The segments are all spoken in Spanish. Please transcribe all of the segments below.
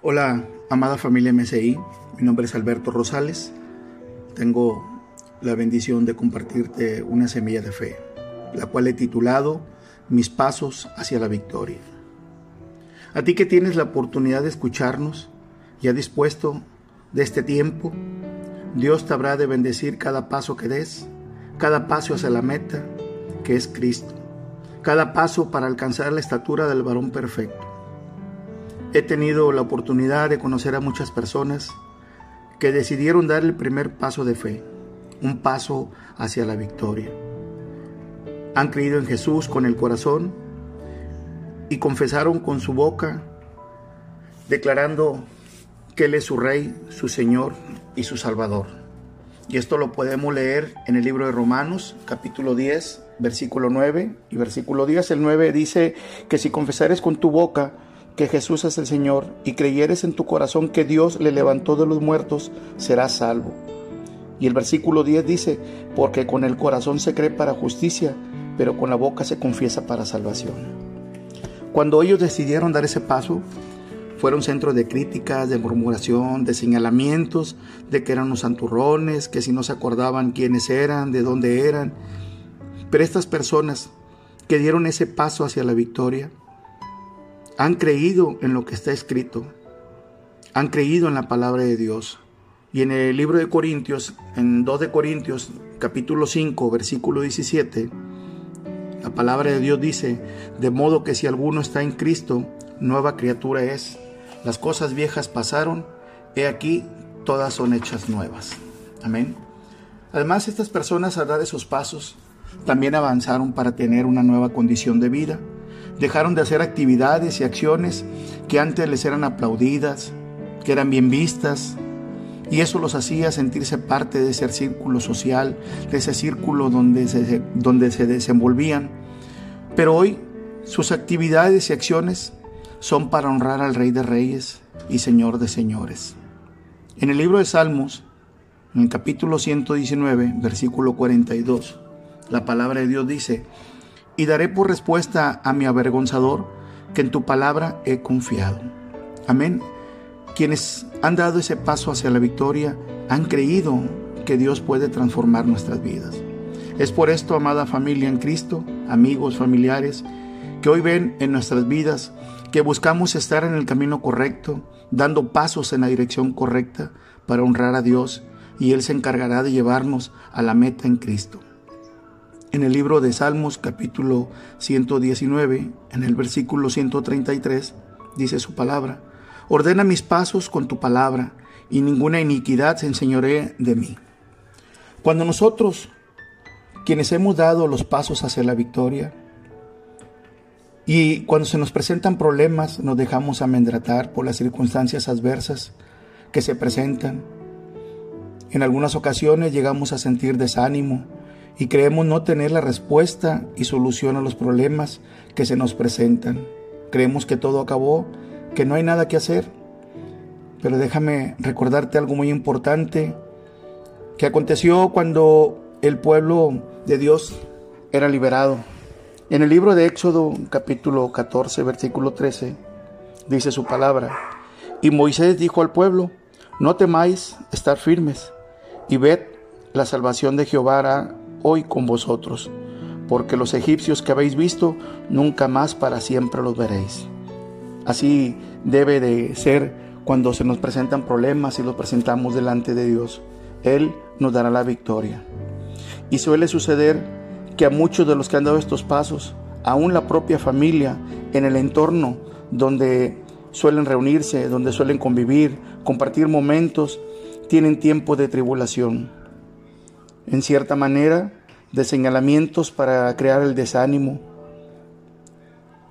Hola, amada familia MSI. Mi nombre es Alberto Rosales. Tengo la bendición de compartirte una semilla de fe, la cual he titulado Mis pasos hacia la victoria. A ti que tienes la oportunidad de escucharnos, ya dispuesto de este tiempo, Dios te habrá de bendecir cada paso que des, cada paso hacia la meta, que es Cristo, cada paso para alcanzar la estatura del varón perfecto. He tenido la oportunidad de conocer a muchas personas que decidieron dar el primer paso de fe, un paso hacia la victoria. Han creído en Jesús con el corazón y confesaron con su boca, declarando que Él es su Rey, su Señor y su Salvador. Y esto lo podemos leer en el libro de Romanos, capítulo 10, versículo 9 y versículo 10. El 9 dice que si confesares con tu boca, que Jesús es el Señor y creyeres en tu corazón que Dios le levantó de los muertos, serás salvo. Y el versículo 10 dice, porque con el corazón se cree para justicia, pero con la boca se confiesa para salvación. Cuando ellos decidieron dar ese paso, fueron centros de críticas, de murmuración, de señalamientos, de que eran unos santurrones, que si no se acordaban quiénes eran, de dónde eran. Pero estas personas que dieron ese paso hacia la victoria, han creído en lo que está escrito, han creído en la palabra de Dios. Y en el libro de Corintios, en 2 de Corintios, capítulo 5, versículo 17, la palabra de Dios dice, de modo que si alguno está en Cristo, nueva criatura es. Las cosas viejas pasaron, he aquí, todas son hechas nuevas. Amén. Además, estas personas al dar esos pasos, también avanzaron para tener una nueva condición de vida Dejaron de hacer actividades y acciones que antes les eran aplaudidas, que eran bien vistas, y eso los hacía sentirse parte de ese círculo social, de ese círculo donde se, donde se desenvolvían. Pero hoy sus actividades y acciones son para honrar al Rey de Reyes y Señor de Señores. En el libro de Salmos, en el capítulo 119, versículo 42, la palabra de Dios dice, y daré por respuesta a mi avergonzador que en tu palabra he confiado. Amén. Quienes han dado ese paso hacia la victoria han creído que Dios puede transformar nuestras vidas. Es por esto, amada familia en Cristo, amigos, familiares, que hoy ven en nuestras vidas que buscamos estar en el camino correcto, dando pasos en la dirección correcta para honrar a Dios y Él se encargará de llevarnos a la meta en Cristo. En el libro de Salmos capítulo 119, en el versículo 133, dice su palabra, ordena mis pasos con tu palabra, y ninguna iniquidad se enseñoree de mí. Cuando nosotros, quienes hemos dado los pasos hacia la victoria, y cuando se nos presentan problemas, nos dejamos amendratar por las circunstancias adversas que se presentan. En algunas ocasiones llegamos a sentir desánimo, y creemos no tener la respuesta y solución a los problemas que se nos presentan. Creemos que todo acabó, que no hay nada que hacer. Pero déjame recordarte algo muy importante que aconteció cuando el pueblo de Dios era liberado. En el libro de Éxodo capítulo 14 versículo 13 dice su palabra. Y Moisés dijo al pueblo, no temáis estar firmes y ved la salvación de Jehová hoy con vosotros, porque los egipcios que habéis visto, nunca más para siempre los veréis. Así debe de ser cuando se nos presentan problemas y los presentamos delante de Dios. Él nos dará la victoria. Y suele suceder que a muchos de los que han dado estos pasos, aún la propia familia, en el entorno donde suelen reunirse, donde suelen convivir, compartir momentos, tienen tiempo de tribulación en cierta manera, de señalamientos para crear el desánimo.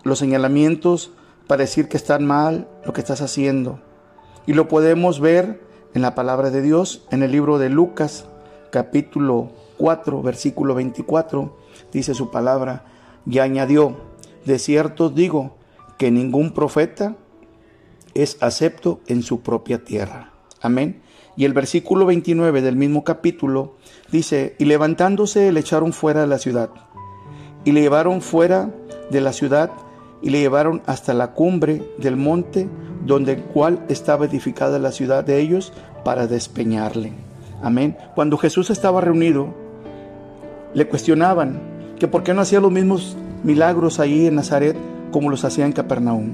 Los señalamientos para decir que están mal lo que estás haciendo. Y lo podemos ver en la palabra de Dios, en el libro de Lucas, capítulo 4, versículo 24, dice su palabra, y añadió, de cierto digo que ningún profeta es acepto en su propia tierra. Amén. Y el versículo 29 del mismo capítulo dice, y levantándose le echaron fuera de la ciudad. Y le llevaron fuera de la ciudad y le llevaron hasta la cumbre del monte donde cual estaba edificada la ciudad de ellos para despeñarle. Amén. Cuando Jesús estaba reunido, le cuestionaban que por qué no hacía los mismos milagros ahí en Nazaret como los hacía en Capernaum.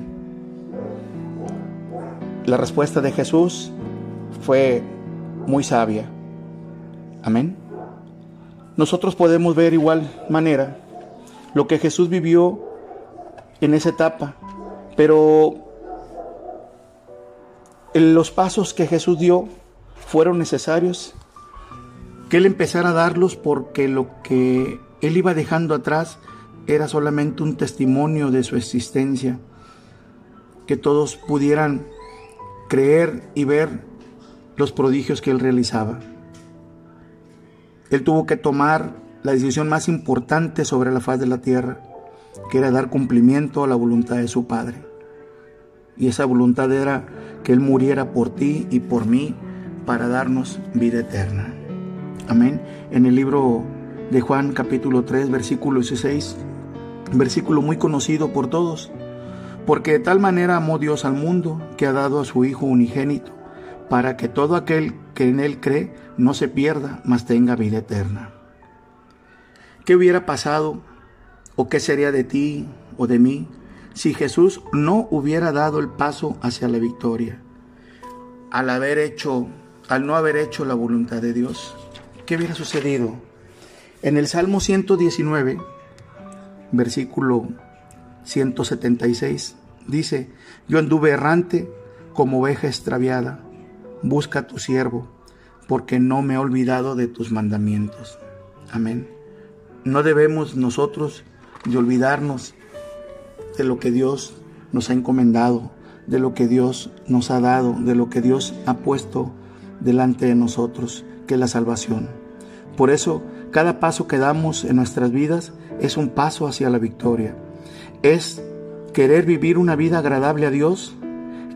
La respuesta de Jesús fue muy sabia. Amén. Nosotros podemos ver igual manera lo que Jesús vivió en esa etapa, pero los pasos que Jesús dio fueron necesarios que Él empezara a darlos porque lo que Él iba dejando atrás era solamente un testimonio de su existencia, que todos pudieran creer y ver los prodigios que Él realizaba. Él tuvo que tomar la decisión más importante sobre la faz de la tierra, que era dar cumplimiento a la voluntad de su Padre. Y esa voluntad era que Él muriera por ti y por mí para darnos vida eterna. Amén. En el libro de Juan capítulo 3 versículo 16, versículo muy conocido por todos, porque de tal manera amó Dios al mundo que ha dado a su Hijo unigénito, para que todo aquel que en Él cree no se pierda, mas tenga vida eterna. ¿Qué hubiera pasado o qué sería de ti o de mí si Jesús no hubiera dado el paso hacia la victoria? Al haber hecho, al no haber hecho la voluntad de Dios, ¿qué hubiera sucedido? En el Salmo 119, versículo 176, dice, yo anduve errante como oveja extraviada, busca a tu siervo, porque no me he olvidado de tus mandamientos. Amén. No debemos nosotros olvidarnos de lo que Dios nos ha encomendado, de lo que Dios nos ha dado, de lo que Dios ha puesto delante de nosotros, que es la salvación. Por eso, cada paso que damos en nuestras vidas es un paso hacia la victoria. Es querer vivir una vida agradable a Dios,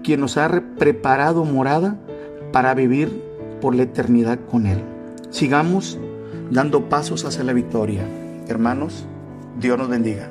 quien nos ha preparado morada para vivir por la eternidad con Él. Sigamos dando pasos hacia la victoria. Hermanos, Dios nos bendiga.